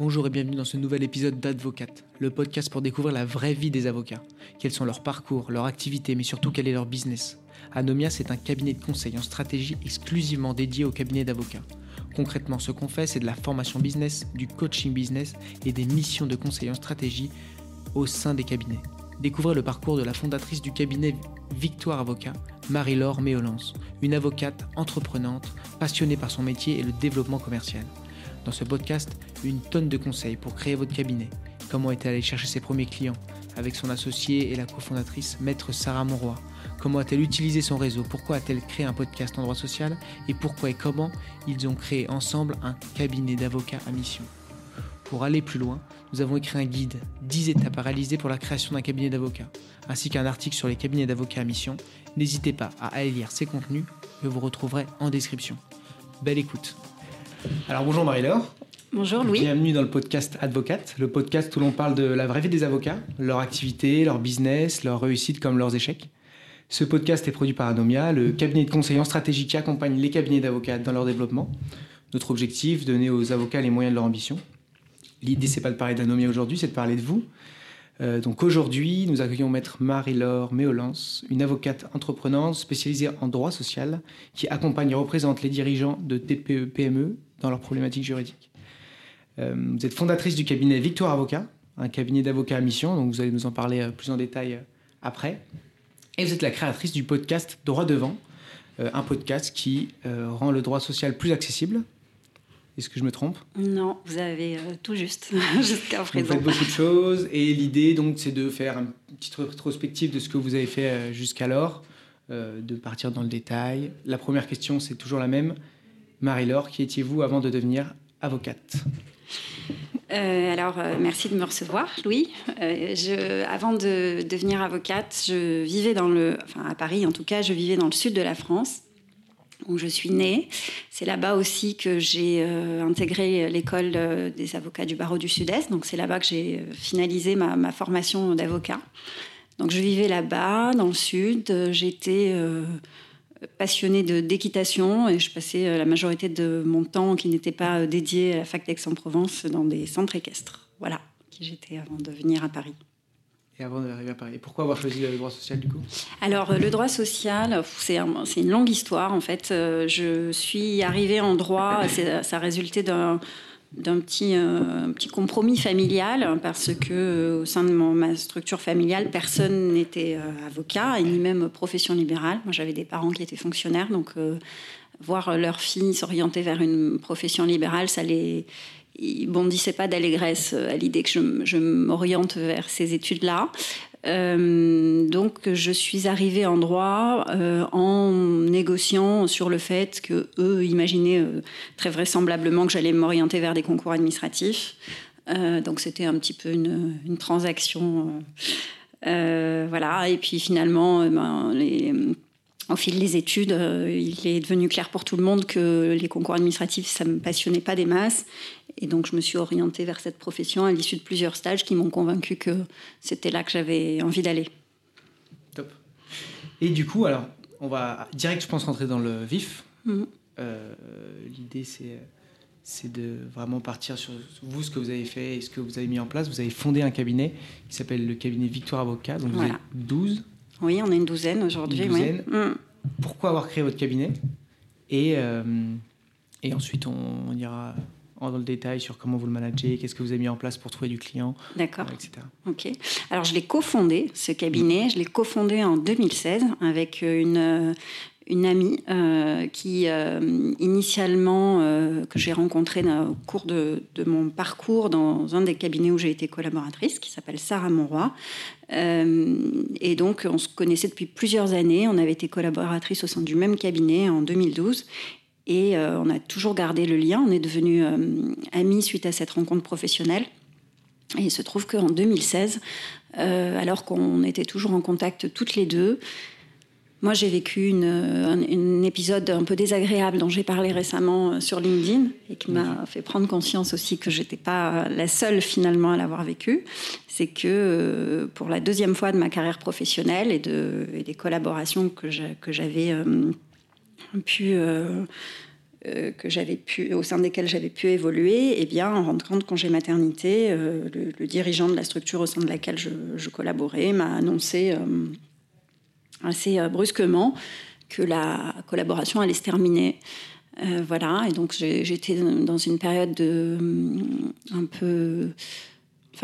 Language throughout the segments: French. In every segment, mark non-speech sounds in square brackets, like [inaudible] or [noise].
Bonjour et bienvenue dans ce nouvel épisode d'Advocate, le podcast pour découvrir la vraie vie des avocats. Quels sont leurs parcours, leurs activités, mais surtout quel est leur business? Anomia, c'est un cabinet de conseil en stratégie exclusivement dédié au cabinet d'avocats. Concrètement, ce qu'on fait, c'est de la formation business, du coaching business et des missions de conseil en stratégie au sein des cabinets. Découvrez le parcours de la fondatrice du cabinet Victoire Avocat, Marie-Laure Méolance, une avocate entreprenante, passionnée par son métier et le développement commercial. Dans ce podcast, une tonne de conseils pour créer votre cabinet. Comment est-elle allée chercher ses premiers clients? Avec son associé et la cofondatrice, maître Sarah Monroy. Comment a-t-elle utilisé son réseau? Pourquoi a-t-elle créé un podcast en droit social? Et pourquoi et comment ils ont créé ensemble un cabinet d'avocats à mission? Pour aller plus loin, nous avons écrit un guide 10 étapes à réaliser pour la création d'un cabinet d'avocats, ainsi qu'un article sur les cabinets d'avocats à mission. N'hésitez pas à aller lire ces contenus que vous retrouverez en description. Belle écoute. Alors bonjour Marie-Laure. Bonjour Louis. Bienvenue dans le podcast Advocate, le podcast où l'on parle de la vraie vie des avocats, leur activité, leur business, leur réussite comme leurs échecs. Ce podcast est produit par Anomia, le cabinet de conseil en stratégie qui accompagne les cabinets d'avocats dans leur développement. Notre objectif, donner aux avocats les moyens de leur ambition. L'idée, c'est pas de parler d'Anomia aujourd'hui, c'est de parler de vous. Euh, donc aujourd'hui, nous accueillons maître Marie-Laure Méolance, une avocate entreprenante spécialisée en droit social qui accompagne et représente les dirigeants de TPE-PME dans leurs problématiques juridiques. Euh, vous êtes fondatrice du cabinet Victoire Avocat, un cabinet d'avocats à mission, donc vous allez nous en parler euh, plus en détail euh, après. Et vous êtes la créatrice du podcast Droit devant, un podcast qui rend le droit social plus accessible. Est-ce que je me trompe? Non, vous avez tout juste [laughs] jusqu'à présent. Vous faites beaucoup de choses et l'idée donc c'est de faire une petite rétrospective de ce que vous avez fait jusqu'alors, de partir dans le détail. La première question c'est toujours la même. Marie-Laure, qui étiez-vous avant de devenir avocate euh, alors, euh, merci de me recevoir, Louis. Euh, avant de devenir avocate, je vivais dans le, enfin à Paris en tout cas, je vivais dans le sud de la France, où je suis née. C'est là-bas aussi que j'ai intégré l'école des avocats du barreau du Sud-Est. Donc, c'est là-bas que j'ai finalisé ma, ma formation d'avocat. Donc, je vivais là-bas, dans le sud. J'étais passionnée d'équitation et je passais euh, la majorité de mon temps qui n'était pas euh, dédié à la fac d'Aix-en-Provence dans des centres équestres. Voilà qui j'étais avant de venir à Paris. Et avant d'arriver à Paris. Et pourquoi avoir choisi le droit social du coup? Alors le droit social, c'est une longue histoire en fait. Euh, je suis arrivée en droit, ça résultait d'un d'un petit, euh, petit compromis familial parce que euh, au sein de ma structure familiale, personne n'était euh, avocat et ni même profession libérale. Moi, j'avais des parents qui étaient fonctionnaires, donc voir leur fille s'orienter vers une profession libérale, ça les bondissait pas d'allégresse à l'idée que je, je m'oriente vers ces études-là. Euh, donc je suis arrivée en droit euh, en négociant sur le fait que eux imaginaient euh, très vraisemblablement que j'allais m'orienter vers des concours administratifs. donc c'était un petit peu une, transaction. voilà. Et puis finalement, ben, au fil des études, il est devenu clair pour tout le monde que les concours administratifs, ça ne me passionnait pas des masses. Et donc, je me suis orientée vers cette profession à l'issue de plusieurs stages qui m'ont convaincu que c'était là que j'avais envie d'aller. Top. Et du coup, alors, on va direct, je pense, rentrer dans le vif. Mhm. Euh, l'idée, c'est c'est de vraiment partir sur vous, ce que vous avez fait et ce que vous avez mis en place. Vous avez fondé un cabinet qui s'appelle le cabinet Victoire Avocat. Donc vous êtes 12. Oui, on est une douzaine aujourd'hui. Une douzaine. Mhm. Pourquoi avoir créé votre cabinet? Et, euh, et ensuite, on ira dans le détail sur comment vous le managez, qu'est-ce que vous avez mis en place pour trouver du client, D'accord. etc. Ok. Alors, je l'ai cofondé, ce cabinet. Je l'ai cofondé en 2016 avec une, euh, une amie euh, qui, euh, initialement, que j'ai rencontrée au cours de, de, mon parcours dans un des cabinets où j'ai été collaboratrice, qui s'appelle Sarah Monroy. et donc, on se connaissait depuis plusieurs années. On avait été collaboratrice au sein du même cabinet en 2012. Et euh, on a toujours gardé le lien. On est devenus euh, amis suite à cette rencontre professionnelle. Et il se trouve qu'en 2016, euh, alors qu'on était toujours en contact toutes les deux, moi j'ai vécu une, un, épisode un peu désagréable dont j'ai parlé récemment sur LinkedIn et qui m'a fait prendre conscience aussi que j'étais pas la seule finalement à l'avoir vécu. C'est que pour la deuxième fois de ma carrière professionnelle et, de, et des collaborations que j'avais pu euh, que j'avais pu, au sein desquels j'avais pu évoluer, eh bien, en rentrant de congé maternité, le, dirigeant de la structure au sein de laquelle je, collaborais m'a annoncé assez brusquement que la collaboration allait se terminer. voilà, et donc j'étais dans une période de un peu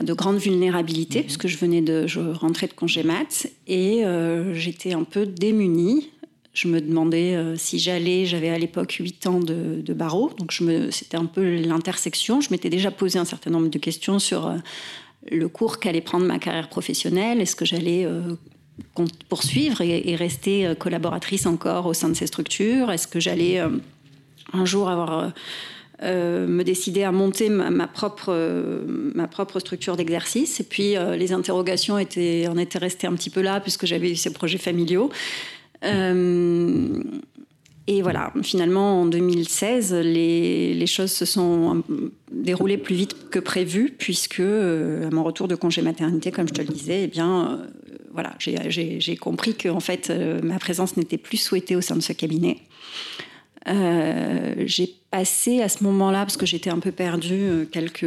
de grande vulnérabilité, mmh. puisque je venais de, je rentrais de congé mat, et euh, j'étais un peu démunie. Je me demandais euh, si j'allais, j'avais à l'époque 8 ans de, barreau, donc c'était un peu l'intersection. Je m'étais déjà posé un certain nombre de questions sur euh, le cours qu'allait prendre ma carrière professionnelle. Est-ce que j'allais poursuivre et, rester collaboratrice encore au sein de ces structures? Est-ce que j'allais un jour avoir euh, me décider à monter ma, propre, euh, ma propre structure d'exercice? Et puis euh, les interrogations en étaient restées un petit peu là puisque j'avais eu ces projets familiaux. Et voilà, finalement en 2016, les, choses se sont déroulées plus vite que prévu puisque à mon retour de congé maternité, comme je te le disais, eh bien voilà, j'ai compris que en fait ma présence n'était plus souhaitée au sein de ce cabinet. Euh, j'ai passé à ce moment-là, parce que j'étais un peu perdue, euh, quelques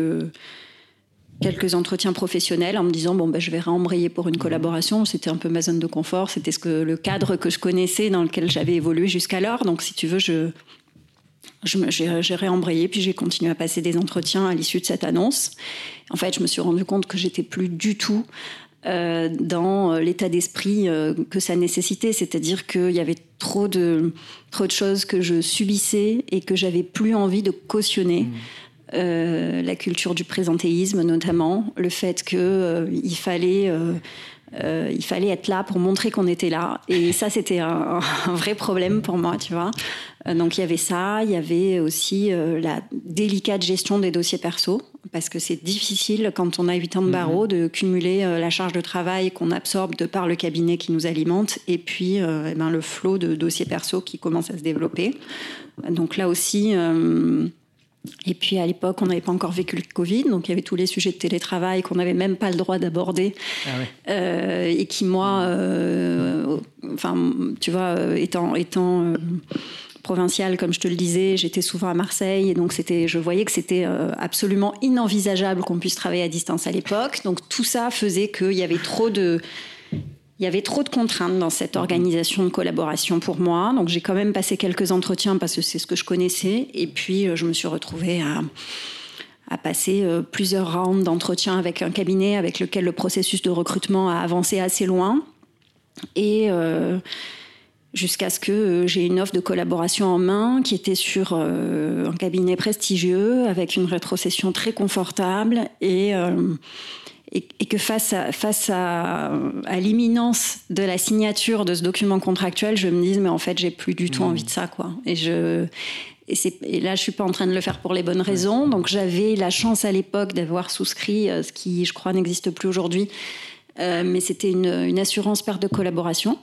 quelques entretiens professionnels en me disant bon ben je vais rembrayer pour une collaboration. C'était un peu ma zone de confort. C'était ce que le cadre que je connaissais dans lequel j'avais évolué jusqu'alors. Donc si tu veux je j'ai réembrayé puis j'ai continué à passer des entretiens à l'issue de cette annonce. En fait je me suis rendu compte que j'étais plus du tout euh, dans euh, l'état d'esprit euh, que ça nécessitait, c'est-à-dire qu'il y avait trop de, trop de choses que je subissais et que j'avais plus envie de cautionner. Mmh. La culture du présentéisme notamment, le fait qu'il fallait euh, il fallait être là pour montrer qu'on était là. Et ça, [laughs] c'était un, vrai problème pour moi, tu vois. Euh, donc il y avait ça, il y avait aussi euh, la délicate gestion des dossiers perso, parce que c'est difficile quand on a 8 ans de barreau mhm. de cumuler la charge de travail qu'on absorbe de par le cabinet qui nous alimente et puis eh ben, le flot de dossiers perso qui commence à se développer. Donc là aussi et puis à l'époque, on n'avait pas encore vécu le Covid, donc il y avait tous les sujets de télétravail qu'on n'avait même pas le droit d'aborder. Ah euh, et qui, moi, euh, enfin, tu vois, euh, étant, étant provinciale, comme je te le disais, j'étais souvent à Marseille, et donc c'était, je voyais que c'était absolument inenvisageable qu'on puisse travailler à distance à l'époque. Donc tout ça faisait qu'il y avait trop de il y avait trop de contraintes dans cette organisation de collaboration pour moi. Donc j'ai quand même passé quelques entretiens parce que c'est ce que je connaissais. Et puis euh, je me suis retrouvée à, passer euh, plusieurs rounds d'entretien avec un cabinet avec lequel le processus de recrutement a avancé assez loin. Et euh, jusqu'à ce que j'ai une offre de collaboration en main qui était sur un cabinet prestigieux avec une rétrocession très confortable et et, que face à, face à, à l'imminence de la signature de ce document contractuel, je me dise mais en fait j'ai plus du tout mmh. envie de ça quoi. Et je et, et, là, je suis pas en train de le faire pour les bonnes raisons. Donc, j'avais la chance à l'époque d'avoir souscrit euh, ce qui, je crois, n'existe plus aujourd'hui, euh, mais c'était une, une, assurance perte de collaboration.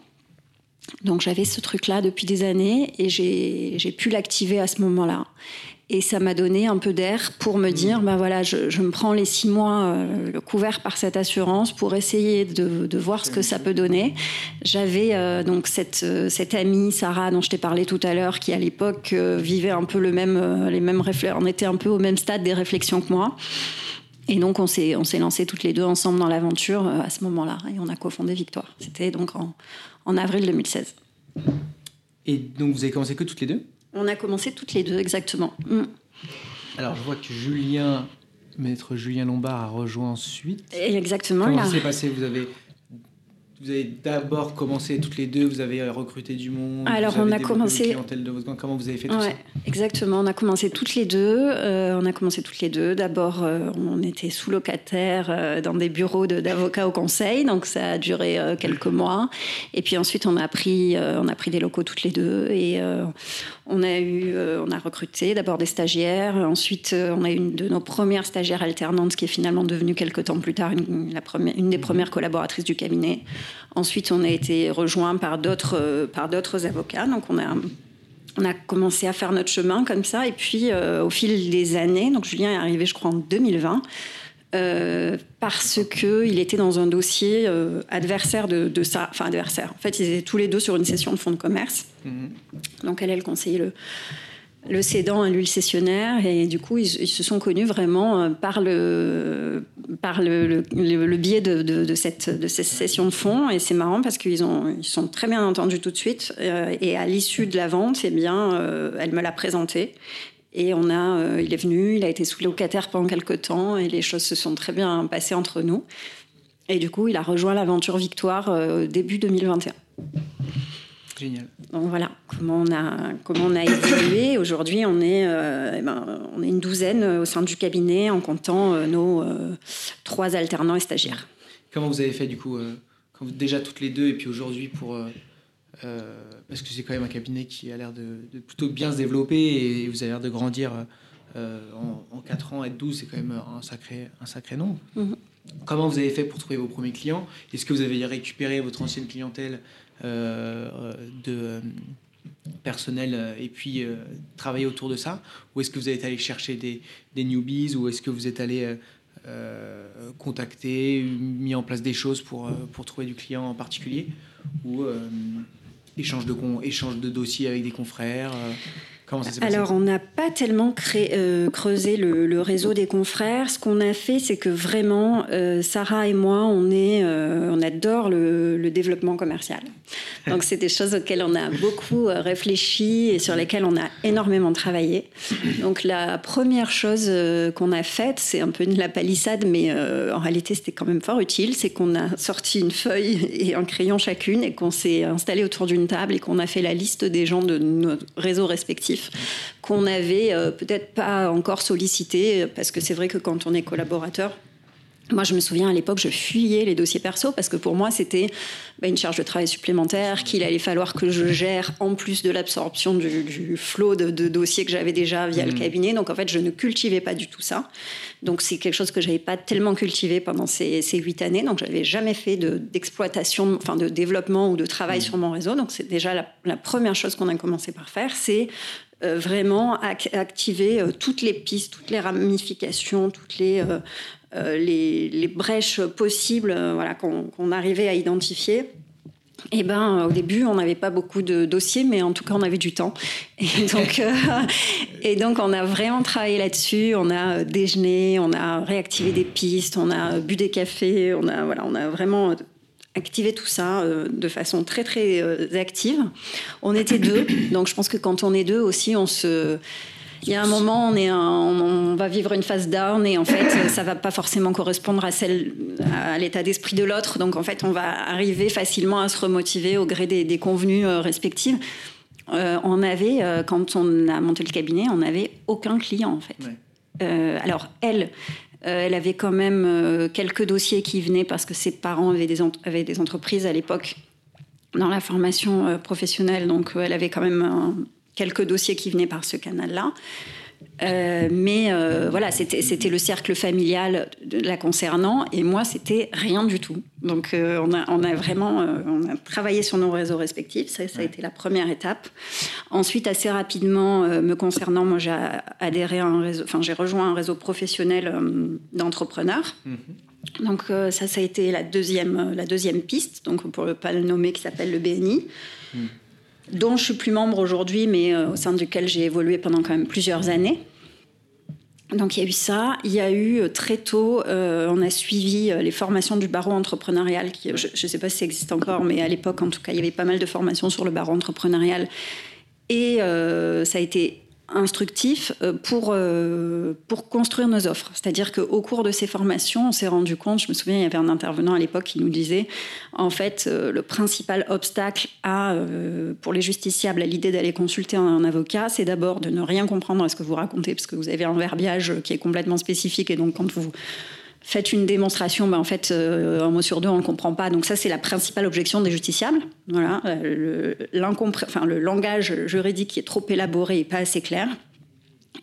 Donc, j'avais ce truc-là depuis des années et j'ai pu l'activer à ce moment-là. Et ça m'a donné un peu d'air pour me dire, ben voilà, je, je, me prends les six mois euh, couverts par cette assurance pour essayer de, de voir ce que ça peut donner. J'avais euh, donc cette, euh, cette amie Sarah dont je t'ai parlé tout à l'heure, qui à l'époque vivait un peu le même, les mêmes réflexions, on était un peu au même stade des réflexions que moi. Et donc on s'est on s'est lancé toutes les deux ensemble dans l'aventure à ce moment-là et on a cofondé Victoire. C'était donc en, en avril 2016. Et donc vous avez commencé que toutes les deux? On a commencé toutes les deux, exactement. Mm. Alors, je vois que Julien, maître Julien Lombard, a rejoint ensuite. Exactement. Comment ça s'est passé? Vous avez vous avez d'abord commencé toutes les deux, vous avez recruté du monde. Alors on a commencé. De votre Comment vous avez fait tout ça? Exactement, on a commencé toutes les deux. Euh, on a commencé toutes les deux. D'abord, euh, on était sous-locataires euh, dans des bureaux d'avocats au conseil, donc ça a duré quelques mois. Et puis ensuite, on a pris, on a pris des locaux toutes les deux et on a eu, on a recruté d'abord des stagiaires. Ensuite, on a eu une de nos premières stagiaires alternantes qui est finalement devenue quelques temps plus tard une, la première, une des premières collaboratrices du cabinet. Ensuite, on a été rejoint par d'autres par d'autres avocats. Donc, on a on a commencé à faire notre chemin comme ça. Et puis, euh, au fil des années, donc Julien est arrivé, je crois, en 2020. Euh, parce qu'il était dans un dossier euh, adversaire de, ça, enfin adversaire. En fait, ils étaient tous les deux sur une session de fonds de commerce. Mhm. Donc elle, elle conseillait le, le cédant à l'huile cessionnaire et du coup ils, se sont connus vraiment euh, par le par le, le, biais de, de, cette de cette session de fonds et c'est marrant parce qu'ils ont ils sont très bien entendus tout de suite et à l'issue de la vente eh bien elle me l'a présenté et on a il est venu il a été sous locataire pendant quelques temps et les choses se sont très bien passées entre nous et du coup il a rejoint l'aventure Victoire début 2021 Génial. Donc voilà comment on a, comment on a évolué. Aujourd'hui, on, est, euh, eh ben, on est une douzaine au sein du cabinet en comptant euh, nos euh, trois alternants et stagiaires. Comment vous avez fait du coup, quand vous, déjà toutes les deux et puis aujourd'hui pour. Parce que c'est quand même un cabinet qui a l'air de, plutôt bien se développer et vous avez l'air de grandir en, quatre ans, être 12, c'est quand même un sacré, un sacré nombre. Mm-hmm. Comment vous avez fait pour trouver vos premiers clients? Est-ce que vous avez récupéré votre ancienne clientèle euh, de euh, personnel euh, et puis travailler autour de ça? Ou est-ce que vous êtes allé chercher des, des newbies? Ou est-ce que vous êtes allé contacter, mis en place des choses pour, pour trouver du client en particulier? Ou échange, de, échange de dossiers avec des confrères alors, on n'a pas tellement euh, creusé le, réseau des confrères. Ce qu'on a fait, c'est que vraiment, euh, Sarah et moi, euh, on adore le, le, développement commercial. Donc, c'est des choses auxquelles on a beaucoup réfléchi et sur lesquelles on a énormément travaillé. Donc, la première chose qu'on a faite, c'est un peu de la palissade, mais en réalité, c'était quand même fort utile. C'est qu'on a sorti une feuille et un crayon chacune et qu'on s'est installé autour d'une table et qu'on a fait la liste des gens de nos réseaux respectifs qu'on n'avait euh, peut-être pas encore sollicité, parce que c'est vrai que quand on est collaborateur, moi, je me souviens à l'époque, je fuyais les dossiers perso parce que pour moi, c'était bah, une charge de travail supplémentaire qu'il allait falloir que je gère en plus de l'absorption du, flot de, dossiers que j'avais déjà via le mmh. cabinet. Donc, en fait, je ne cultivais pas du tout ça. Donc, c'est quelque chose que je n'avais pas tellement cultivé pendant ces, huit années. Donc, je n'avais jamais fait d'exploitation, enfin, de développement ou de travail mmh. sur mon réseau. Donc, c'est déjà la, la, première chose qu'on a commencé par faire, c'est euh, vraiment activer euh, toutes les pistes, toutes les ramifications, toutes les, euh, les, brèches possibles voilà, qu'on arrivait à identifier. Eh ben, au début, on n'avait pas beaucoup de dossiers, mais en tout cas, on avait du temps. Et [laughs] donc, et donc on a vraiment travaillé là-dessus. On a déjeuné, on a réactivé des pistes, on a bu des cafés, on a, voilà, on a vraiment activer tout ça euh, de façon très très euh, active. On était deux, donc je pense que quand on est deux aussi, on se il y a un moment, on, est on, va vivre une phase down et en fait, [coughs] ça va pas forcément correspondre à celle, à l'état d'esprit de l'autre. Donc en fait, on va arriver facilement à se remotiver au gré des, des convenus euh, respectifs. on avait, quand on a monté le cabinet, on n'avait aucun client en fait. alors elle, euh, elle avait quand même euh, quelques dossiers qui venaient parce que ses parents avaient des, avaient des entreprises à l'époque dans la formation euh, professionnelle. Donc, elle avait quand même quelques dossiers qui venaient par ce canal-là. Euh, mais euh, voilà, c'était le cercle familial la concernant, et moi, c'était rien du tout. Donc, euh, on, a, on, a, vraiment on a travaillé sur nos réseaux respectifs. Ça, ça a été la première étape. Ensuite, assez rapidement, me concernant, moi, j'ai adhéré à un réseau, enfin, j'ai rejoint un réseau professionnel d'entrepreneurs. Mm-hmm. Donc, ça, ça a été la deuxième, la deuxième piste, donc pour ne pas le nommer, qui s'appelle le BNI. Mm dont je suis plus membre aujourd'hui, mais euh, au sein duquel j'ai évolué pendant quand même plusieurs années. Donc il y a eu ça. Il y a eu euh, très tôt, euh, on a suivi les formations du barreau entrepreneurial. Qui, je ne sais pas si ça existe encore, mais à l'époque, en tout cas, il y avait pas mal de formations sur le barreau entrepreneurial. Et ça a été instructif euh, pour, euh, pour construire nos offres. C'est-à-dire qu'au cours de ces formations, on s'est rendu compte, je me souviens, il y avait un intervenant à l'époque qui nous disait, en fait, euh, le principal obstacle à, pour les justiciables à l'idée d'aller consulter un, avocat, c'est d'abord de ne rien comprendre à ce que vous racontez, parce que vous avez un verbiage qui est complètement spécifique, et donc quand vous faites une démonstration, ben en fait, euh, un mot sur deux, on ne le comprend pas. Donc ça, c'est la principale objection des justiciables. Voilà, euh, le, enfin, le langage juridique qui est trop élaboré et pas assez clair.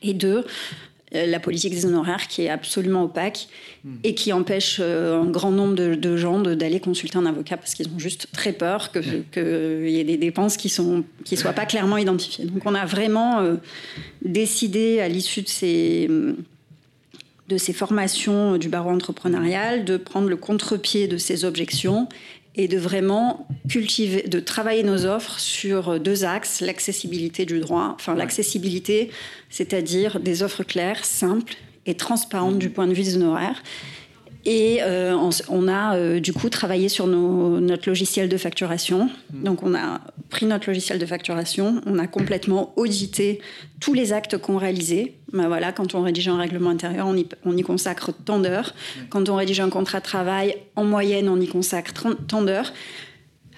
Et deux, euh, la politique des honoraires qui est absolument opaque hmm. et qui empêche un grand nombre de, gens d'aller consulter un avocat parce qu'ils ont juste très peur qu'il que y ait des dépenses qui ne qui soient pas clairement identifiées. Donc on a vraiment décidé à l'issue de ces de ces formations du barreau entrepreneurial, de prendre le contre-pied de ces objections et de vraiment cultiver, de travailler nos offres sur deux axes l'accessibilité du droit, enfin l'accessibilité, c'est-à-dire des offres claires, simples et transparentes du point de vue des honoraires. Et euh, on, a euh, du coup travaillé sur notre logiciel de facturation. Mmh. Donc on a pris notre logiciel de facturation, on a complètement audité tous les actes qu'on réalisait. Ben voilà, quand on rédige un règlement intérieur, on y, on y consacre tant d'heures. Mmh. Quand on rédige un contrat de travail, en moyenne, on y consacre tant d'heures.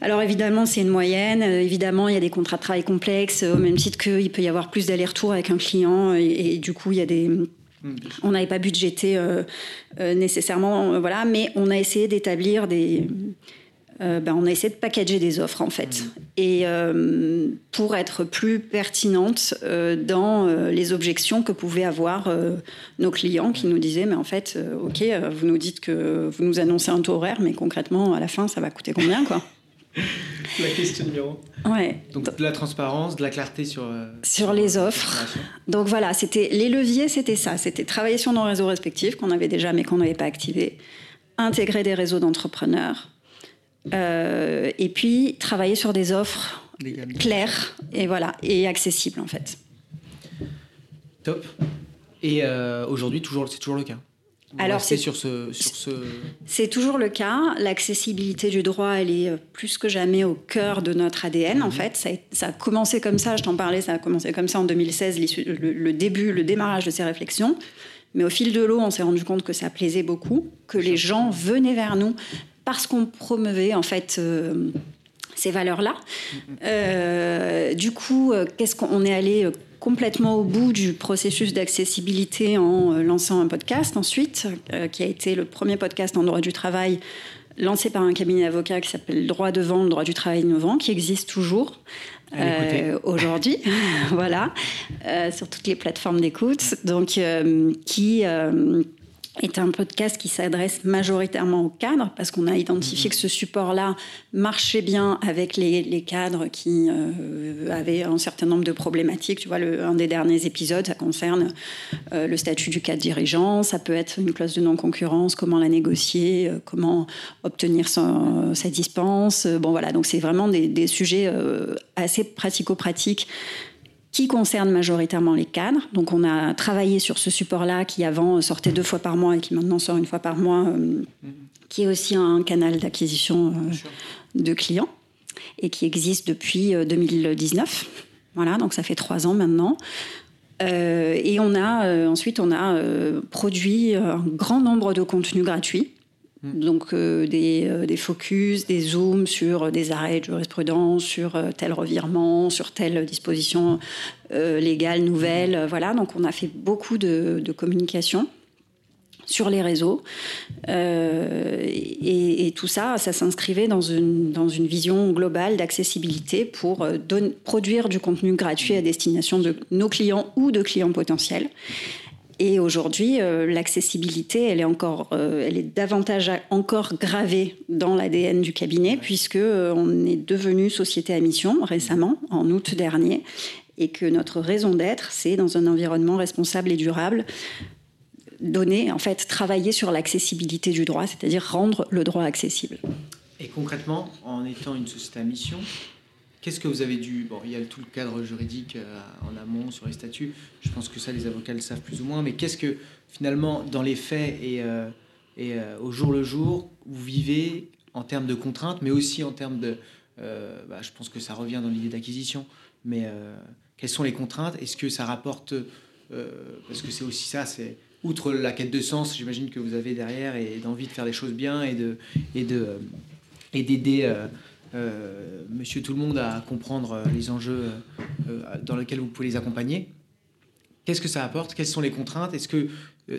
Alors évidemment, c'est une moyenne. Euh, évidemment, il y a des contrats de travail complexes, au même titre qu'il peut y avoir plus d'allers-retours avec un client. et, du coup, il y a des on n'avait pas budgété euh, euh, nécessairement, euh, voilà, mais on a essayé d'établir des. Ben, on a essayé de packager des offres en fait, et pour être plus pertinente dans les objections que pouvaient avoir nos clients qui nous disaient mais en fait, ok, vous nous dites que vous nous annoncez un taux horaire, mais concrètement à la fin ça va coûter combien quoi? [laughs] la question numéro. Ouais. Donc de la transparence, de la clarté sur euh, sur les offres. Donc voilà, c'était les leviers, c'était ça, c'était travailler sur nos réseaux respectifs qu'on avait déjà mais qu'on n'avait pas activés, intégrer des réseaux d'entrepreneurs, euh, et puis travailler sur des offres claires et voilà et accessibles en fait. Top. Et euh, aujourd'hui, toujours, c'est toujours le cas. Alors c'est sur ce, sur ce... C'est toujours le cas. L'accessibilité du droit, elle est euh, plus que jamais au cœur de notre ADN. En mhm. fait, ça a, ça a, commencé comme ça. Je t'en parlais, ça a commencé comme ça en 2016, le, le, début, le démarrage de ces réflexions. Mais au fil de l'eau, on s'est rendu compte que ça plaisait beaucoup, que les gens venaient vers nous parce qu'on promeuvait en fait. Euh, ces valeurs-là. Mhm. Euh, du coup, qu'est-ce qu'on est allé complètement au bout du processus d'accessibilité en euh, lançant un podcast ensuite, euh, qui a été le premier podcast en droit du travail lancé par un cabinet d'avocats qui s'appelle Droit devant, le droit du travail innovant, qui existe toujours euh, aujourd'hui, [laughs] voilà, sur toutes les plateformes d'écoute, donc qui est un podcast qui s'adresse majoritairement aux cadres parce qu'on a identifié que ce support-là marchait bien avec les, cadres qui euh, avaient un certain nombre de problématiques. Tu vois, le, un des derniers épisodes, ça concerne euh, le statut du cadre dirigeant, ça peut être une clause de non-concurrence, comment la négocier, euh, comment obtenir sa dispense. Bon voilà, donc c'est vraiment des, des sujets assez pratico-pratiques qui concerne majoritairement les cadres. Donc on a travaillé sur ce support-là qui avant sortait deux fois par mois et qui maintenant sort une fois par mois, euh, qui est aussi un canal d'acquisition euh, de clients et qui existe depuis 2019. Euh, voilà, donc ça fait trois ans maintenant. et on a ensuite on a produit un grand nombre de contenus gratuits. Donc euh, des, euh, des, focus, des zooms sur des arrêts de jurisprudence, sur euh, tel revirement, sur telle disposition légale nouvelle. Voilà, donc on a fait beaucoup de, communication sur les réseaux. et, tout ça, ça s'inscrivait dans une vision globale d'accessibilité pour produire du contenu gratuit à destination de nos clients ou de clients potentiels. Et aujourd'hui, euh, l'accessibilité, elle est encore, euh, elle est davantage encore gravée dans l'ADN du cabinet, puisque euh, on est devenu société à mission récemment, en août dernier, et que notre raison d'être, c'est dans un environnement responsable et durable, donner, en fait, travailler sur l'accessibilité du droit, c'est-à-dire rendre le droit accessible. Et concrètement, en étant une société à mission, Qu'est-ce que vous avez dû... Bon, il y a tout le cadre juridique euh, en amont sur les statuts. Je pense que ça, les avocats le savent plus ou moins. Mais qu'est-ce que, finalement, dans les faits et, euh, et euh, au jour le jour, vous vivez en termes de contraintes, mais aussi en termes de... Bah, je pense que ça revient dans l'idée d'acquisition. Mais quelles sont les contraintes? Est-ce que ça rapporte... parce que c'est aussi ça, c'est outre la quête de sens, j'imagine que vous avez derrière et d'envie de faire des choses bien et de et de et d'aider euh, monsieur tout le monde à comprendre euh, les enjeux euh, dans lesquels vous pouvez les accompagner. Qu'est-ce que ça apporte? Quelles sont les contraintes? Est-ce que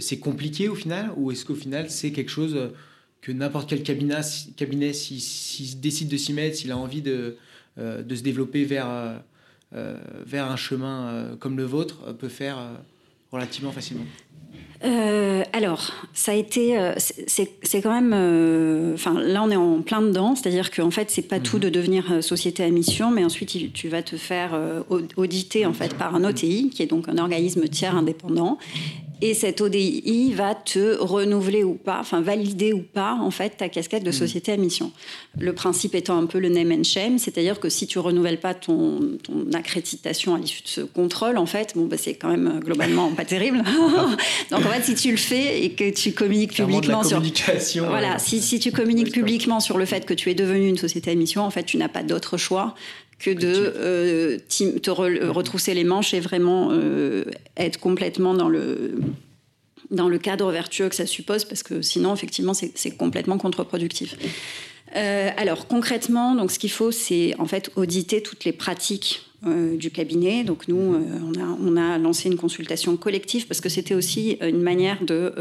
c'est compliqué au final? Ou est-ce qu'au final c'est quelque chose que n'importe quel cabinet, s'il décide de s'y mettre, s'il a envie de, de se développer vers, vers un chemin comme le vôtre, peut faire relativement facilement? Euh, alors, ça a été, euh, c'est quand même, euh, enfin là on est en plein dedans, c'est-à-dire qu'en fait c'est pas tout mhm. de devenir société à mission, mais ensuite tu vas te faire auditer en fait par un OTI, qui est donc un organisme tiers indépendant, et cette ODI va te renouveler ou pas, enfin valider ou pas en fait ta casquette de hmm. société à mission. Le principe étant un peu le name and shame, c'est-à-dire que si tu renouvelles pas ton, ton accréditation à l'issue de ce contrôle, en fait, bon bah, c'est quand même globalement pas terrible. [laughs] Donc en fait, si tu le fais et que tu communiques publiquement sur voilà, si, si tu communiques publiquement sur le fait que tu es devenu une société à mission, en fait, tu n'as pas d'autre choix que de euh, te retrousser les manches et vraiment euh, être complètement dans le, dans le cadre vertueux que ça suppose, parce que sinon, effectivement, c'est complètement contre-productif. Euh, alors concrètement, donc ce qu'il faut, c'est en fait auditer toutes les pratiques du cabinet. Donc nous, on, a, on, a, lancé une consultation collective parce que c'était aussi une manière de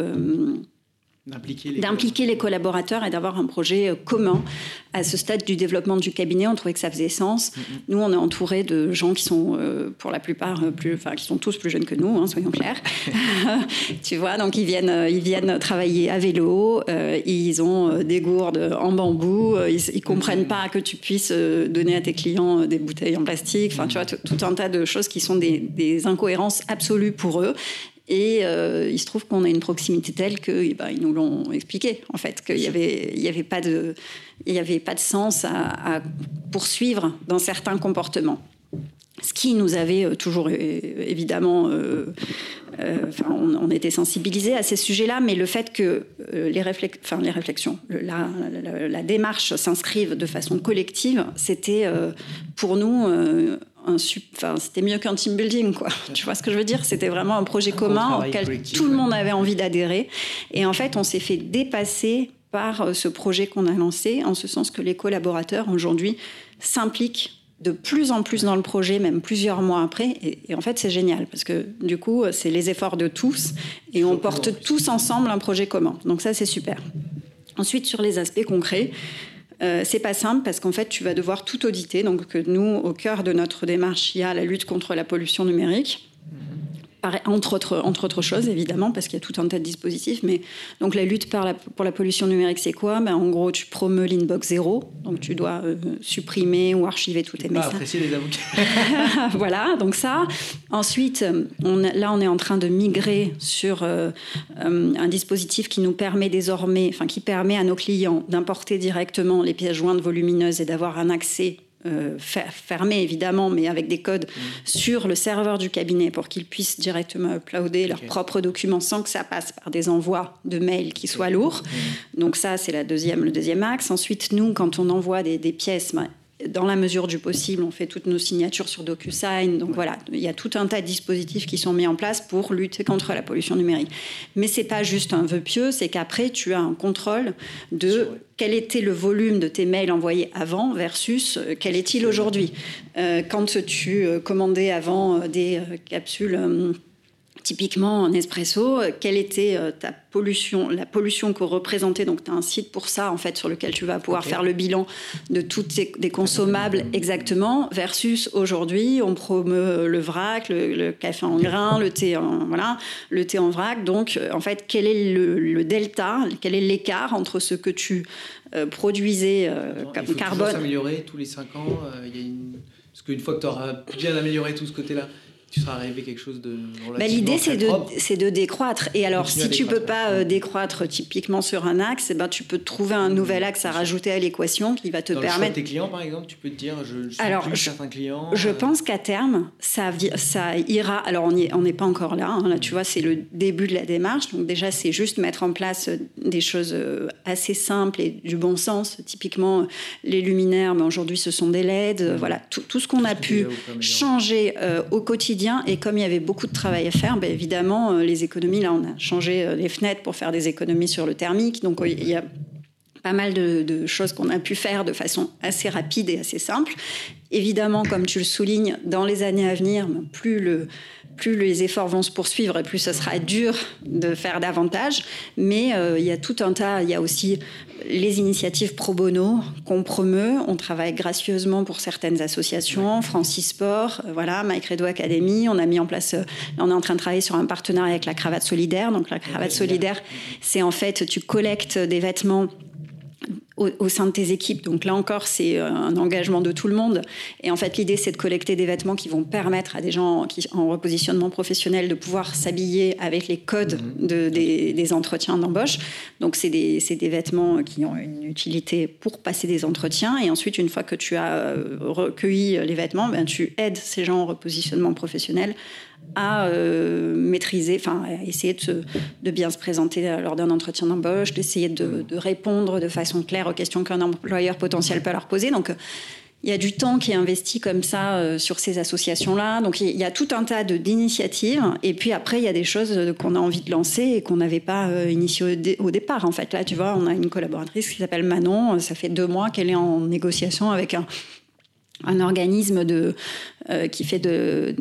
D'impliquer les, collaborateurs et d'avoir un projet euh, commun. À ce stade du développement du cabinet, on trouvait que ça faisait sens. Mm-hmm. Nous, on est entouré de gens qui sont, euh, pour la plupart, euh, plus, enfin, qui sont tous plus jeunes que nous, hein, soyons clairs. [laughs] [laughs] tu vois, donc ils viennent, ils viennent travailler à vélo, ils ont des gourdes en bambou, ils, ne comprennent pas que tu puisses donner à tes clients des bouteilles en plastique. Enfin, tu vois, tout un tas de choses qui sont des, des incohérences absolues pour eux et euh, il se trouve qu'on a une proximité telle qu'ils eh ben, nous l'ont expliqué, en fait, qu'il n'y avait, avait, pas de, avait pas de sens à, poursuivre dans certains comportements. Ce qui nous avait euh, toujours évidemment, euh, on, était sensibilisés à ces sujets-là, mais le fait que les, enfin, les réflexions, la, la, démarche s'inscrive de façon collective, c'était pour nous enfin, c'était mieux qu'un team building, quoi. Tu vois ce que je veux dire? C'était vraiment un projet commun auquel tout le monde avait envie d'adhérer. Et en fait, on s'est fait dépasser par euh, ce projet qu'on a lancé, en ce sens que les collaborateurs aujourd'hui s'impliquent de plus en plus dans le projet, même plusieurs mois après. Et, en fait, c'est génial parce que du coup, c'est les efforts de tous et on porte tous ensemble un projet commun. Donc ça, c'est super. Ensuite, sur les aspects concrets, euh, c'est pas simple parce qu'en fait, tu vas devoir tout auditer. Donc, nous, au cœur de notre démarche, il y a la lutte contre la pollution numérique entre autres, entre autres choses, évidemment, parce qu'il y a tout un tas de dispositifs. Mais donc, la lutte pour la pollution numérique, c'est quoi? Ben, En gros, tu promeus l'inbox zéro. Donc, tu dois euh, supprimer ou archiver tous tes messages. apprécier les avocats. [laughs] [laughs] voilà, donc ça. Ensuite, on, là, on est en train de migrer sur euh, euh, un dispositif qui nous permet désormais, enfin, qui permet à nos clients d'importer directement les pièces jointes volumineuses et d'avoir un accès euh, fermés évidemment, mais avec des codes mmh. sur le serveur du cabinet pour qu'ils puissent directement uploader leurs propres documents sans que ça passe par des envois de mails qui soient lourds. Mmh. Donc ça, c'est la deuxième, le deuxième axe. Ensuite, nous, quand on envoie des, pièces, ben, dans la mesure du possible, on fait toutes nos signatures sur DocuSign. Donc voilà, il y a tout un tas de dispositifs qui sont mis en place pour lutter contre la pollution numérique. Mais c'est pas juste un vœu pieux, c'est qu'après tu as un contrôle de quel était le volume de tes mails envoyés avant versus euh, quel est-il aujourd'hui? Euh, quand tu euh, commandais avant des capsules Typiquement en espresso, euh, quelle était euh, ta pollution, la pollution que représentait Donc, tu as un site pour ça, en fait, sur lequel tu vas pouvoir faire le bilan de toutes les consommables exactement, versus aujourd'hui, on promeut le vrac, le, café en grain, le thé en, voilà, le thé en vrac. Donc, euh, en fait, quel est le, delta, quel est l'écart entre ce que tu produisais comme il faut carbone? s'améliorer tous les 5 ans. Il y a une... Parce qu'une fois que tu auras bien amélioré tout ce côté-là, tu seras arrivé quelque chose de bah, L'idée, c'est de, c'est de décroître. Et alors, si tu ne peux pas euh, décroître typiquement sur un axe, eh ben, tu peux trouver un nouvel axe à rajouter à l'équation qui va te Dans permettre. Le choix de tes clients, par exemple, tu peux te dire, je, je alors, plus je, certains clients. Je euh, pense qu'à terme, ça, ça ira. Alors, on n'est pas encore là. Hein. Là, tu vois, c'est le début de la démarche. Donc, déjà, c'est juste mettre en place euh, des choses assez simples et du bon sens. Typiquement, les luminaires, mais aujourd'hui, ce sont des LED. Mmh. Voilà, tout, tout ce qu'on a pu changer au quotidien et comme il y avait beaucoup de travail à faire, ben évidemment, euh, les économies, là, on a changé euh, les fenêtres pour faire des économies sur le thermique. Donc, euh, il y a pas mal de, choses qu'on a pu faire de façon assez rapide et assez simple. Évidemment, comme tu le soulignes, dans les années à venir, plus le, plus les efforts vont se poursuivre et plus ce sera dur de faire davantage. Mais il y a tout un tas, il y a aussi les initiatives pro bono qu'on promeut. On travaille gracieusement pour certaines associations, Francis Sport, euh, voilà, Mike Redo Academy. On a mis en place, euh, on est en train de travailler sur un partenariat avec la Cravate Solidaire. Donc la Cravate Solidaire, c'est en fait, tu collectes des vêtements au, sein de tes équipes. Donc là encore, c'est euh, un engagement de tout le monde. Et en fait, l'idée, c'est de collecter des vêtements qui vont permettre à des gens qui, en repositionnement professionnel de pouvoir s'habiller avec les codes mhm. de, des, entretiens d'embauche. Donc c'est des, des, vêtements qui ont une utilité pour passer des entretiens. Et ensuite, une fois que tu as euh, recueilli les vêtements, ben, tu aides ces gens en repositionnement professionnel à euh, maîtriser, enfin, essayer de, de, bien se présenter lors d'un entretien d'embauche, d'essayer de, de, répondre de façon claire aux questions qu'un employeur potentiel peut leur poser. Donc, il y a du temps qui est investi comme ça euh, sur ces associations-là. Donc, il y a tout un tas d'initiatives. Et puis après, il y a des choses qu'on a envie de lancer et qu'on n'avait pas euh, initiées au, départ. En fait, là, tu vois, on a une collaboratrice qui s'appelle Manon. Ça fait deux mois qu'elle est en négociation avec un, un organisme de, euh, qui fait de,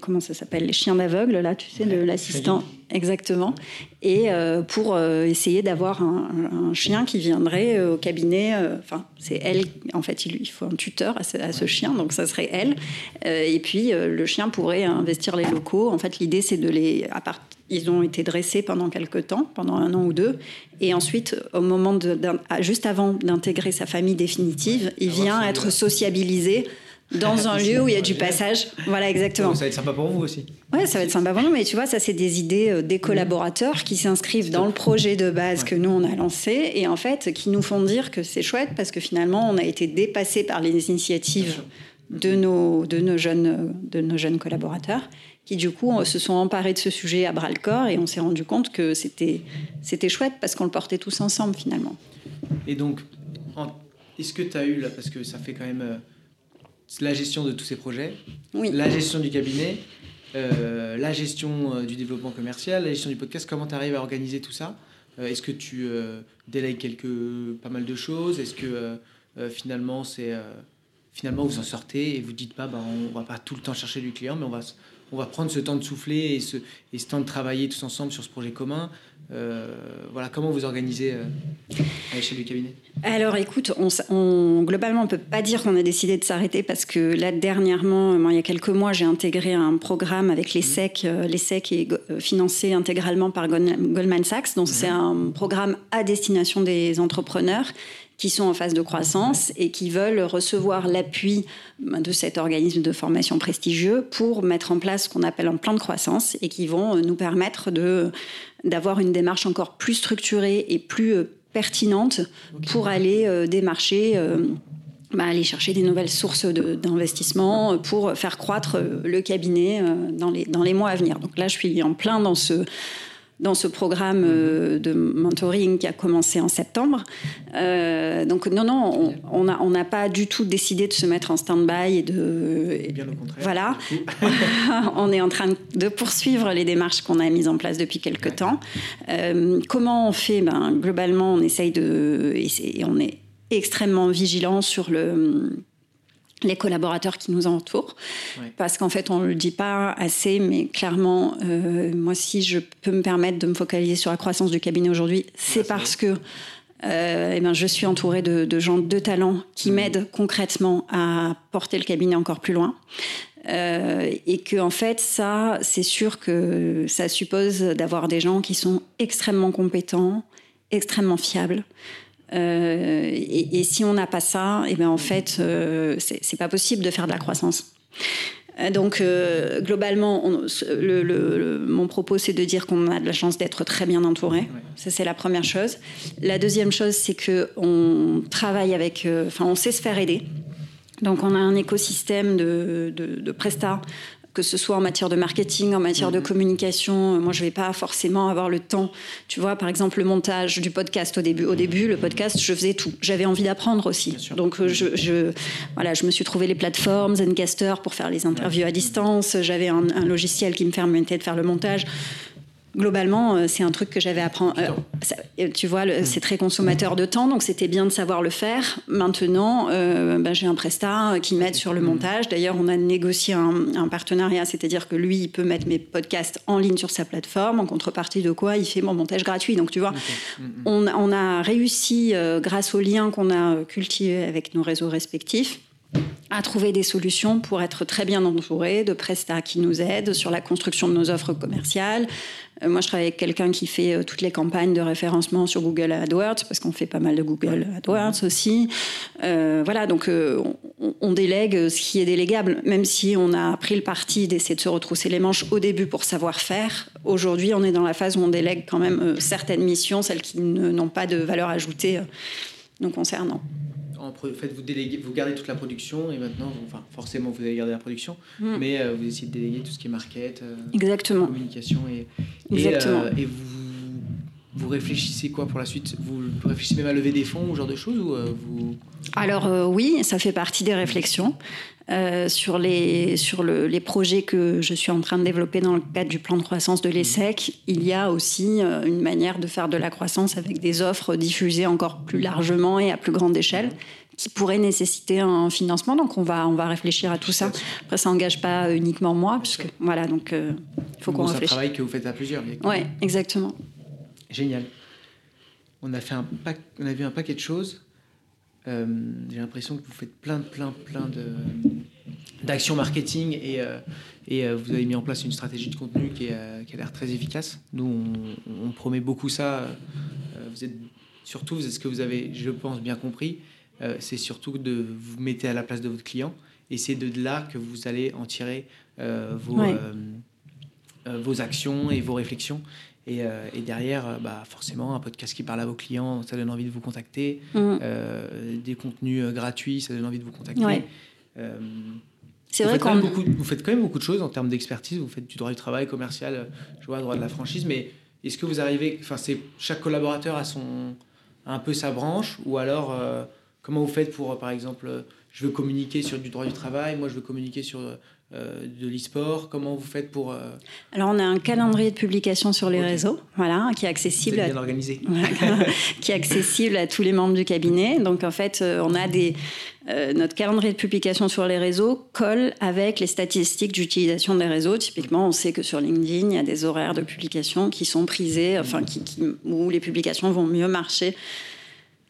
comment ça s'appelle les chiens d'aveugle là tu sais de l'assistant. exactement. Et euh, pour euh, essayer d'avoir un, chien qui viendrait au cabinet enfin c'est elle en fait il, faut un tuteur à ce, chien donc ça serait elle. Et puis le chien pourrait investir les locaux. En fait l'idée c'est de les à ils ont été dressés pendant quelques temps, pendant un an ou deux. Et ensuite, au moment de, juste avant d'intégrer sa famille définitive, il vient être sociabilisé dans un [laughs] lieu où il y a du passage. Voilà, exactement. Ça va être sympa pour vous aussi. Ouais, ça va être sympa pour nous, mais tu vois, ça, c'est des idées euh, des collaborateurs qui s'inscrivent dans le projet de base que nous, on a lancé et en fait, qui nous font dire que c'est chouette parce que finalement, on a été dépassé par les initiatives de nos, de nos, jeunes, de nos jeunes collaborateurs qui du coup se sont emparés de ce sujet à bras le corps et on s'est rendu compte que c'était c'était chouette parce qu'on le portait tous ensemble finalement. Et donc, est-ce que tu as eu, là, parce que ça fait quand même euh, la gestion de tous ces projets, la gestion du cabinet, euh, la gestion euh, du développement commercial, la gestion du podcast, comment tu arrives à organiser tout ça? Est-ce que tu délègues quelques, pas mal de choses? Est-ce que finalement, c'est finalement vous en sortez et vous dites pas, bah, on va pas tout le temps chercher du client, mais on va on va prendre ce temps de souffler et ce, et ce temps de travailler tous ensemble sur ce projet commun. Euh, voilà, comment vous organisez euh, à l'échelle du cabinet? Alors écoute, on, globalement, on ne peut pas dire qu'on a décidé de s'arrêter parce que là, dernièrement, il y a quelques mois, j'ai intégré un programme avec les SEC. Euh, les SEC est financé intégralement par Goldman Sachs. Donc c'est un programme à destination des entrepreneurs qui sont en phase de croissance et qui veulent recevoir l'appui de cet organisme de formation prestigieux pour mettre en place ce qu'on appelle un plan de croissance et qui vont nous permettre de, d'avoir une démarche encore plus structurée et plus euh, pertinente pour aller euh, démarcher. Euh, bah, aller chercher des nouvelles sources d'investissement pour faire croître le cabinet dans les, dans les mois à venir. Donc là, je suis en plein dans ce, dans ce programme euh, de mentoring qui a commencé en septembre. Euh, donc non, non, on n'a on pas du tout décidé de se mettre en stand-by et de... Bien au contraire. Voilà. [laughs] on est en train de poursuivre les démarches qu'on a mises en place depuis quelques temps. Euh, comment on fait? Ben, Globalement, on essaye de... Et, on est extrêmement vigilant sur le les collaborateurs qui nous entourent. Parce qu'en fait, on ne le dit pas assez, mais clairement, euh, moi, si je peux me permettre de me focaliser sur la croissance du cabinet aujourd'hui, c'est parce que euh, eh ben, je suis entourée de, gens de talent qui mmh. m'aident concrètement à porter le cabinet encore plus loin. Euh, et que en fait ça c'est sûr que ça suppose d'avoir des gens qui sont extrêmement compétents extrêmement fiables euh, et, si on n'a pas ça, et eh ben en fait, euh, c'est pas possible de faire de la croissance. Euh, donc globalement, le, mon propos c'est de dire qu'on a de la chance d'être très bien entouré. Ça c'est la première chose. La deuxième chose c'est que on travaille avec, enfin on sait se faire aider. Donc on a un écosystème de, de, de prestats que ce soit en matière de marketing, en matière de mhm. communication. Moi, je vais pas forcément avoir le temps. Tu vois, par exemple, le montage du podcast au début. Au début, le podcast, je faisais tout. J'avais envie d'apprendre aussi. Donc, euh, je, je, voilà, je me suis trouvé les plateformes Zencaster pour faire les interviews à distance. J'avais un, un, logiciel qui me permettait de faire le montage globalement, euh, c'est un truc que j'avais appris. Euh, tu vois, mm. c'est très consommateur de temps, donc c'était bien de savoir le faire. Maintenant, euh, ben, j'ai un prestat qui m'aide sur le mm. montage. D'ailleurs, on a négocié un, partenariat, c'est-à-dire que lui, il peut mettre mes podcasts en ligne sur sa plateforme, en contrepartie de quoi il fait mon montage gratuit. Donc, tu vois, mm, on, on, a réussi, grâce aux liens qu'on a cultivés avec nos réseaux respectifs, à trouver des solutions pour être très bien entouré de prestats qui nous aident sur la construction de nos offres commerciales. Euh, moi, je travaille avec quelqu'un qui fait euh, toutes les campagnes de référencement sur Google AdWords, parce qu'on fait pas mal de Google AdWords aussi. Euh, voilà, donc on, on, délègue ce qui est délégable, même si on a pris le parti d'essayer de se retrousser les manches au début pour savoir faire. Aujourd'hui, on est dans la phase où on délègue quand même certaines missions, celles qui n'ont pas de valeur ajoutée nous concernant en fait, vous, déléguez, vous gardez toute la production et maintenant, enfin, forcément, vous allez garder la production, mm. mais euh, vous essayez de déléguer tout ce qui est market, euh, Exactement. communication et, Exactement. Et, euh, vous, vous réfléchissez quoi pour la suite? Vous réfléchissez même à lever des fonds ou ce genre de choses ou vous... Alors oui, ça fait partie des réflexions. sur les, sur le, les projets que je suis en train de développer dans le cadre du plan de croissance de l'ESSEC, il y a aussi une manière de faire de la croissance avec des offres diffusées encore plus largement et à plus grande échelle qui pourrait nécessiter un financement. Donc on va, on va réfléchir à tout ça. Après, ça n'engage pas uniquement moi, puisque voilà, donc euh, il faut qu'on réfléchisse. C'est un travail que vous faites à plusieurs. Oui, exactement. Génial. On a, fait un on a vu un paquet de choses. Euh, j'ai l'impression que vous faites plein, plein, plein de d'actions marketing et, euh, et vous avez mis en place une stratégie de contenu qui, qui a l'air très efficace. Nous, on, on promet beaucoup ça. vous êtes surtout, c'est ce que vous avez, je pense, bien compris, euh, c'est surtout de vous mettre à la place de votre client et c'est de là que vous allez en tirer euh, vos, euh, vos actions et vos réflexions. Et, et, derrière, bah, forcément, un podcast qui parle à vos clients, ça donne envie de vous contacter. Mm. des contenus gratuits, ça donne envie de vous contacter. c'est vrai qu'on vous faites quand même beaucoup de choses en termes d'expertise. Vous faites du droit du travail commercial, je vois, droit de la franchise. Mais est-ce que vous arrivez, enfin, c'est chaque collaborateur a son a un peu sa branche, ou alors Comment vous faites pour, euh, par exemple, euh, je veux communiquer sur du droit du travail, moi je veux communiquer sur euh, de l'e-sport Comment vous faites pour... Alors on a un calendrier de publication sur les réseaux, voilà, qui est accessible... bien à... organisé. [laughs] [laughs] qui est accessible à tous les membres du cabinet. Donc en fait, on a des... notre calendrier de publication sur les réseaux colle avec les statistiques d'utilisation des réseaux. Typiquement, on sait que sur LinkedIn, il y a des horaires de publication qui sont prisés, enfin, qui, où les publications vont mieux marcher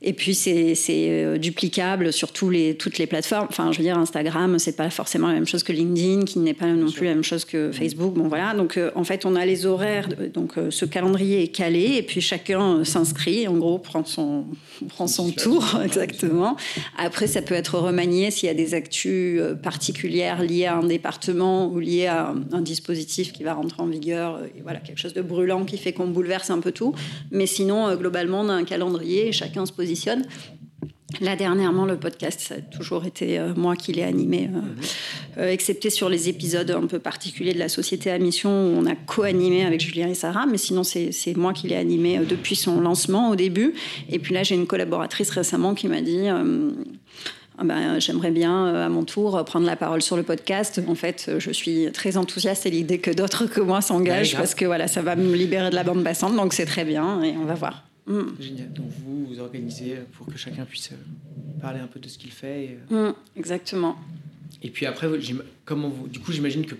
et puis c'est euh, duplicable sur tous les, toutes les plateformes. Enfin, je veux dire, Instagram, c'est pas forcément la même chose que LinkedIn, qui n'est pas non plus la même chose que Facebook. Bon voilà. Donc euh, en fait, on a les horaires. Donc euh, ce calendrier est calé, et puis chacun s'inscrit. En gros, prend son prend son tour exactement. Après, ça peut être remanié s'il y a des actus particulières liées à un département ou liées à un, dispositif qui va rentrer en vigueur. Et voilà, quelque chose de brûlant qui fait qu'on bouleverse un peu tout. Mais sinon, globalement, on a un calendrier et chacun se positionne Là, dernièrement, le podcast, ça a toujours été euh, moi qui l'ai animé, euh, mhm. euh, excepté sur les épisodes un peu particuliers de la Société à Mission, où on a co-animé avec Julien et Sarah, mais sinon, c'est moi qui l'ai animé depuis son lancement au début. Et puis là, j'ai une collaboratrice récemment qui m'a dit... Ah ben, j'aimerais bien à mon tour prendre la parole sur le podcast. En fait, je suis très enthousiaste à l'idée que d'autres que moi s'engagent parce que voilà, ça va me libérer de la bande passante, donc c'est très bien et on va voir. Mm. Génial. Donc vous vous organisez pour que chacun puisse euh, parler un peu de ce qu'il fait. Euh. Mm, exactement. Et puis après, comment vous, du coup, j'imagine que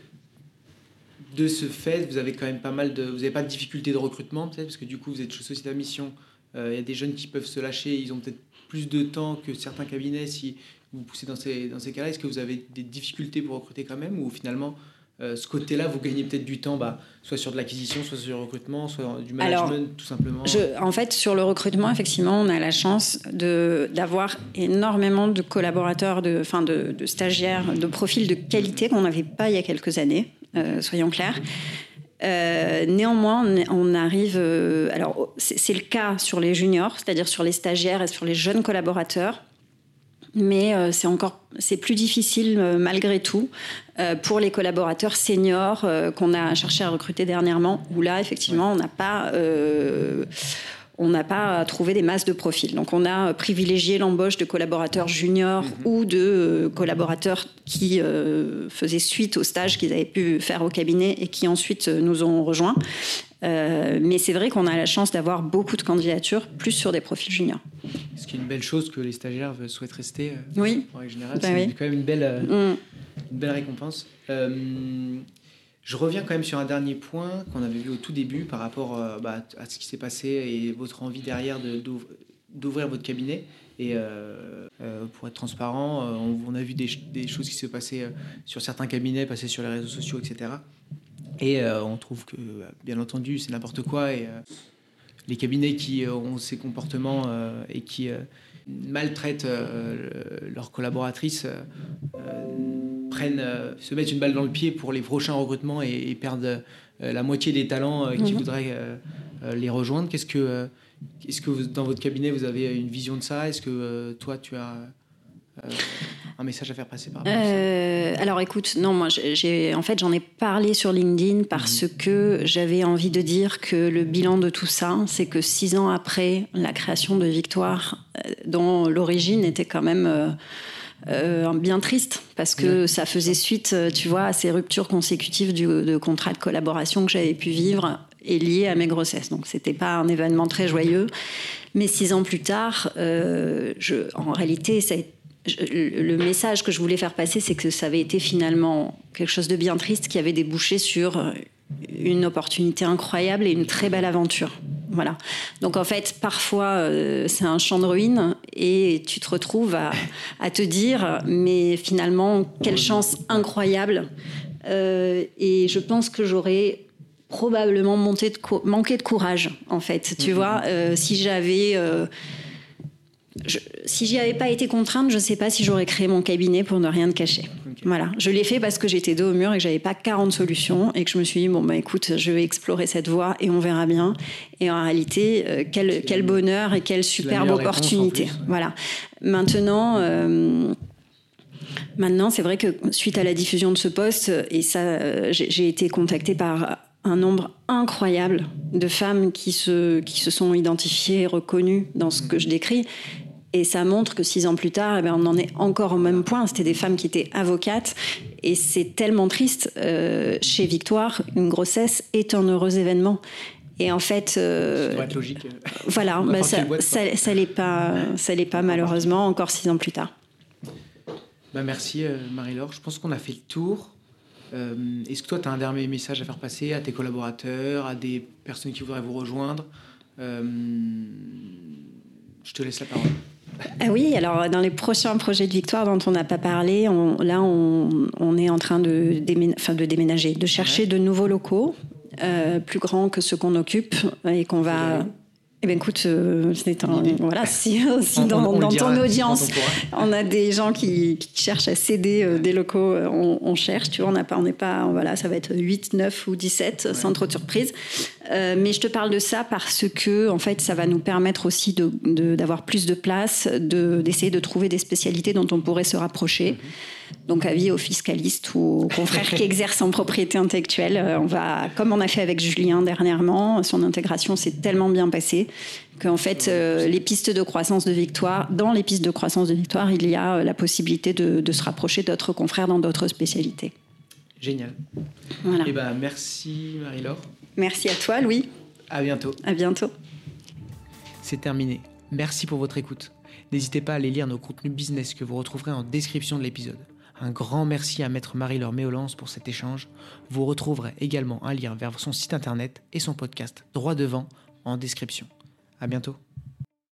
de ce fait, vous avez quand même pas mal de, vous n'avez pas de difficultés de recrutement peut-être parce que du coup, vous êtes société à mission. Euh, il y a des jeunes qui peuvent se lâcher, ils ont peut-être plus de temps que certains cabinets si vous poussez dans ces, dans ces cas-là. Est-ce que vous avez des difficultés pour recruter quand même ou finalement euh, ce côté-là, vous gagnez peut-être du temps, bah, soit sur de l'acquisition, soit sur le recrutement, soit du management, tout simplement En fait, sur le recrutement, effectivement, on a la chance d'avoir énormément de collaborateurs, de, fin de, de stagiaires, de profils de qualité qu'on n'avait pas il y a quelques années, euh, soyons clairs. Euh, néanmoins, on arrive. alors, c'est le cas sur les juniors, c'est-à-dire sur les stagiaires et sur les jeunes collaborateurs mais euh, c'est encore c'est plus difficile euh, malgré tout euh, pour les collaborateurs seniors qu'on a cherché à recruter dernièrement où là effectivement on n'a pas on n'a pas trouvé des masses de profils. Donc on a privilégié l'embauche de collaborateurs juniors mhm. ou de collaborateurs qui faisaient suite au stage qu'ils avaient pu faire au cabinet et qui ensuite nous ont rejoints. Euh, mais c'est vrai qu'on a la chance d'avoir beaucoup de candidatures, plus sur des profils juniors. Ce qui est une belle chose que les stagiaires souhaitent rester. Euh, oui. En général, bah c'est quand même une belle, euh, mm. une belle récompense. je reviens quand même sur un dernier point qu'on avait vu au tout début par rapport bah, à ce qui s'est passé et votre envie derrière de, d'ouvrir votre cabinet. Et pour être transparent, on, a vu des, des, choses qui se passaient sur certains cabinets, passer sur les réseaux sociaux, etc. Et on trouve que, bien entendu, c'est n'importe quoi. Et les cabinets qui ont ces comportements et qui maltraitent leurs collaboratrices prennent, se mettent une balle dans le pied pour les prochains recrutements et, perdent la moitié des talents qui mhm. voudraient les rejoindre. Qu'est-ce que est-ce que dans votre cabinet, vous avez une vision de ça? Est-ce que euh, toi, tu as euh, un message à faire passer par euh, Alors écoute, non, moi, j'ai, en fait, j'en ai parlé sur LinkedIn parce mhm. que j'avais envie de dire que le bilan de tout ça, c'est que six ans après la création de Victoire, dont l'origine était quand même... bien triste parce que ça faisait suite, tu vois, à ces ruptures consécutives du, de contrat de collaboration que j'avais pu vivre est lié à mes grossesses. Donc c'était pas un événement très joyeux. Mais six ans plus tard, euh, je, en réalité, ça le message que je voulais faire passer, c'est que ça avait été finalement quelque chose de bien triste qui avait débouché sur une opportunité incroyable et une très belle aventure. Voilà. Donc en fait, parfois, euh, c'est un champ de ruines et tu te retrouves à, à te dire, mais finalement, quelle chance incroyable. Euh, et je pense que j'aurais probablement monté de manqué de courage, en fait. Tu mhm. vois, euh, si j'avais. Euh, si j'y avais pas été contrainte, je ne sais pas si j'aurais créé mon cabinet pour ne rien te cacher. Voilà, je l'ai fait parce que j'étais dos au mur et que j'avais pas 40 solutions et que je me suis dit bon bah écoute, je vais explorer cette voie et on verra bien. Et en réalité, euh, quel, quel bonheur et quelle superbe opportunité. Voilà. Maintenant. Maintenant, c'est vrai que suite à la diffusion de ce poste, et ça, j'ai été contactée par un nombre incroyable de femmes qui se, qui se sont identifiées et reconnues dans ce que je décris. Et ça montre que six ans plus tard, eh bien, on en est encore au même point. C'était des femmes qui étaient avocates. Et c'est tellement triste. Euh, chez Victoire, une grossesse est un heureux événement. Et en fait, euh, ça être logique. Voilà, bah, ça, ça, ça l'est pas, ça l'est pas malheureusement encore six ans plus tard. Bah merci euh, Marie-Laure. Je pense qu'on a fait le tour. Euh, est-ce que toi, tu as un dernier message à faire passer à tes collaborateurs, à des personnes qui voudraient vous rejoindre? Euh, Je te laisse la parole. Ah oui, alors dans les prochains projets de Victoire dont on n'a pas parlé, là on, est en train de, de déménager, de chercher de nouveaux locaux euh, plus grands que ceux qu'on occupe et qu'on va eh bien, écoute, euh, c'est un, voilà, si, [laughs] si dans, ton audience, on a des gens qui, cherchent à céder euh, des locaux, euh, on, cherche, tu vois, on n'a pas, on n'est pas, voilà, ça va être 8, 9 ou 17, sans trop de surprise. mais je te parle de ça parce que, en fait, ça va nous permettre aussi d'avoir de, plus de place, d'essayer de, trouver des spécialités dont on pourrait se rapprocher. Mhm. Donc, avis aux fiscalistes ou aux confrères qui exercent en propriété intellectuelle, euh, on va, comme on a fait avec Julien dernièrement, son intégration s'est tellement bien passée qu'en fait, euh, les pistes de croissance de Victoire, dans les pistes de croissance de Victoire, il y a euh, la possibilité de, se rapprocher d'autres confrères dans d'autres spécialités. Génial. Voilà. Eh ben, merci Marie-Laure. Merci à toi, Louis. À bientôt. À bientôt. C'est terminé. Merci pour votre écoute. N'hésitez pas à aller lire nos contenus business que vous retrouverez en description de l'épisode. Un grand merci à Maître Marie-Laure Méolance pour cet échange. Vous retrouverez également un lien vers son site internet et son podcast droit devant en description. À bientôt.